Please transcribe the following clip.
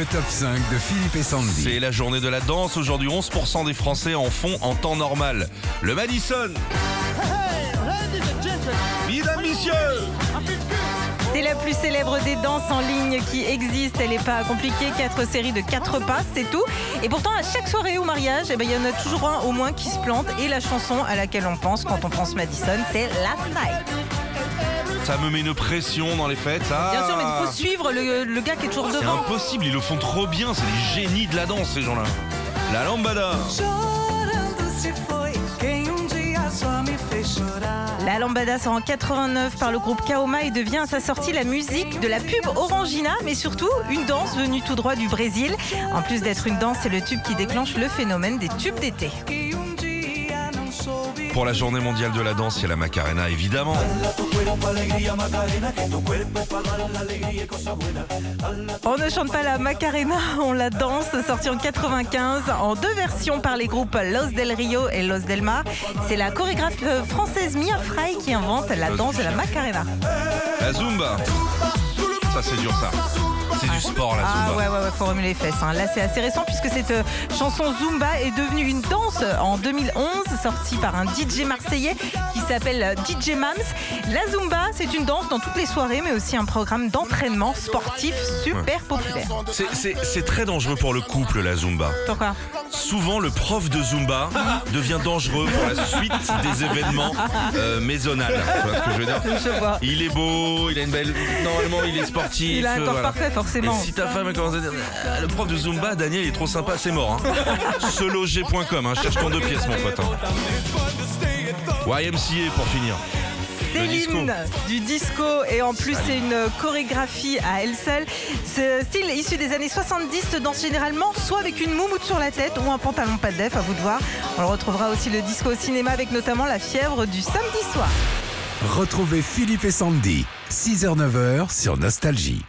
Le top 5 de Philippe et Sandy. C'est la journée de la danse. Aujourd'hui, 11% des Français en font en temps normal. Le Madison. Mesdames, messieurs. C'est la plus célèbre des danses en ligne qui existe. Elle n'est pas compliquée. Quatre séries de quatre pas, c'est tout. Et pourtant, à chaque soirée ou mariage, eh ben, il y en a toujours un au moins qui se plante. Et la chanson à laquelle on pense quand on pense Madison, c'est Last Night. Ça me met une pression dans les fêtes. Bien sûr, mais il faut suivre le, le gars qui est toujours C'est devant. impossible, ils le font trop bien. C'est les génies de la danse, ces gens-là. La lambada. Um. La Lambada sort en 89 par le groupe Kaoma et devient à sa sortie la musique de la pub Orangina, mais surtout une danse venue tout droit du Brésil. En plus d'être une danse, c'est le tube qui déclenche le phénomène des tubes d'été. Pour la journée mondiale de la danse, il y a la Macarena, évidemment. On ne chante pas la Macarena, on la danse, sortie en 95 en deux versions par les groupes Los del Rio et Los del Mar. C'est la chorégraphe française Mia Fry qui invente la danse de la Macarena. La Zumba. Ça, c'est dur, ça. C'est du sport, la Ah Zumba. ouais, ouais, ouais, faut remuer les fesses. hein. Là, c'est assez récent puisque cette euh, chanson Zumba est devenue une danse en 2011, sortie par un DJ marseillais qui s'appelle euh, DJ Mams. La Zumba, c'est une danse dans toutes les soirées, mais aussi un programme d'entraînement sportif super populaire. C'est- très dangereux pour le couple, la Zumba. Pourquoi? Souvent, le prof de Zumba devient dangereux pour la suite des événements euh, maisonnales. Tu vois ce que je veux dire? Je vois. Il est beau, il a une belle. Normalement, il est sportif. Il a un corps voilà. parfait, forcément. Et si ta femme commence à dire Ah, le prof de Zumba, Daniel, il est trop sympa, c'est mort. Hein. Seloger.com, hein, cherche ton deux pièces, mon pote. hein. YMCA pour finir. Le disco. Céline du disco et en plus c'est une chorégraphie à elle seule. Ce style issu des années 70 se danse généralement soit avec une moumoute sur la tête ou un pantalon pas de def, à vous de voir. On le retrouvera aussi le disco au cinéma avec notamment la fièvre du samedi soir. Retrouvez Philippe et Sandy. 6h-9h sur Nostalgie.